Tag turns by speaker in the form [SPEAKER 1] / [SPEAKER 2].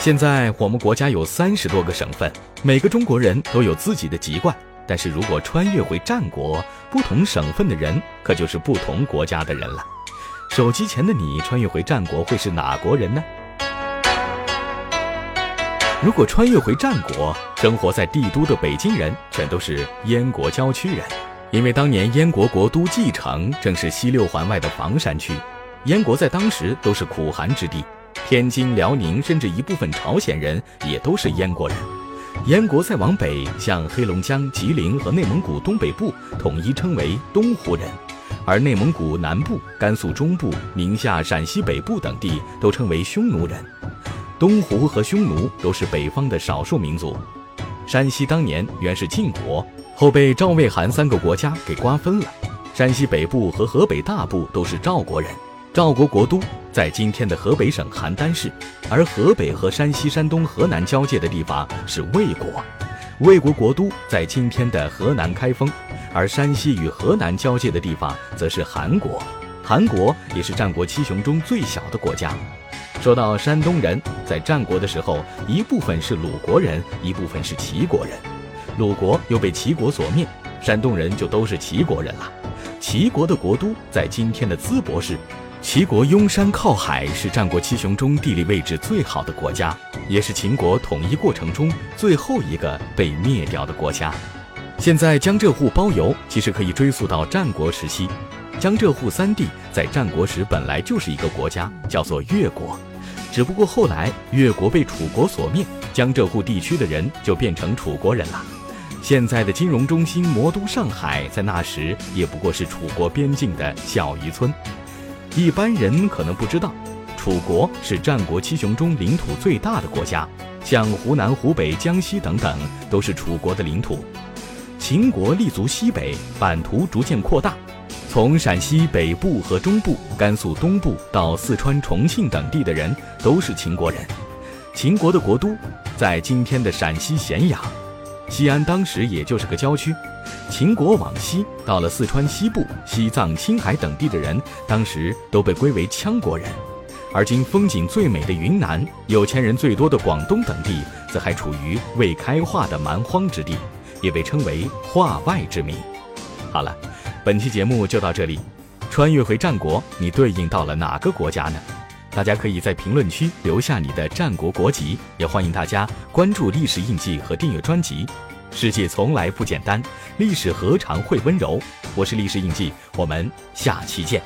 [SPEAKER 1] 现在我们国家有三十多个省份，每个中国人都有自己的籍贯。但是如果穿越回战国，不同省份的人可就是不同国家的人了。手机前的你穿越回战国会是哪国人呢？如果穿越回战国，生活在帝都的北京人全都是燕国郊区人，因为当年燕国国都蓟城正是西六环外的房山区，燕国在当时都是苦寒之地。天津、辽宁，甚至一部分朝鲜人也都是燕国人。燕国再往北，像黑龙江、吉林和内蒙古东北部，统一称为东胡人；而内蒙古南部、甘肃中部、宁夏、陕西北部等地都称为匈奴人。东胡和匈奴都是北方的少数民族。山西当年原是晋国，后被赵、魏、韩三个国家给瓜分了。山西北部和河北大部都是赵国人。赵国国都在今天的河北省邯郸市，而河北和山西、山东、河南交界的地方是魏国。魏国国都在今天的河南开封，而山西与河南交界的地方则是韩国。韩国也是战国七雄中最小的国家。说到山东人，在战国的时候，一部分是鲁国人，一部分是齐国人。鲁国又被齐国所灭，山东人就都是齐国人了。齐国的国都在今天的淄博市。齐国拥山靠海，是战国七雄中地理位置最好的国家，也是秦国统一过程中最后一个被灭掉的国家。现在江浙沪包邮，其实可以追溯到战国时期。江浙沪三地在战国时本来就是一个国家，叫做越国，只不过后来越国被楚国所灭，江浙沪地区的人就变成楚国人了。现在的金融中心魔都上海，在那时也不过是楚国边境的小渔村。一般人可能不知道，楚国是战国七雄中领土最大的国家，像湖南、湖北、江西等等都是楚国的领土。秦国立足西北，版图逐渐扩大，从陕西北部和中部、甘肃东部到四川、重庆等地的人都是秦国人。秦国的国都在今天的陕西咸阳，西安当时也就是个郊区。秦国往西，到了四川西部、西藏、青海等地的人，当时都被归为羌国人；而今风景最美的云南、有钱人最多的广东等地，则还处于未开化的蛮荒之地，也被称为化外之民。好了，本期节目就到这里。穿越回战国，你对应到了哪个国家呢？大家可以在评论区留下你的战国国籍，也欢迎大家关注历史印记和订阅专辑。世界从来不简单，历史何尝会温柔？我是历史印记，我们下期见。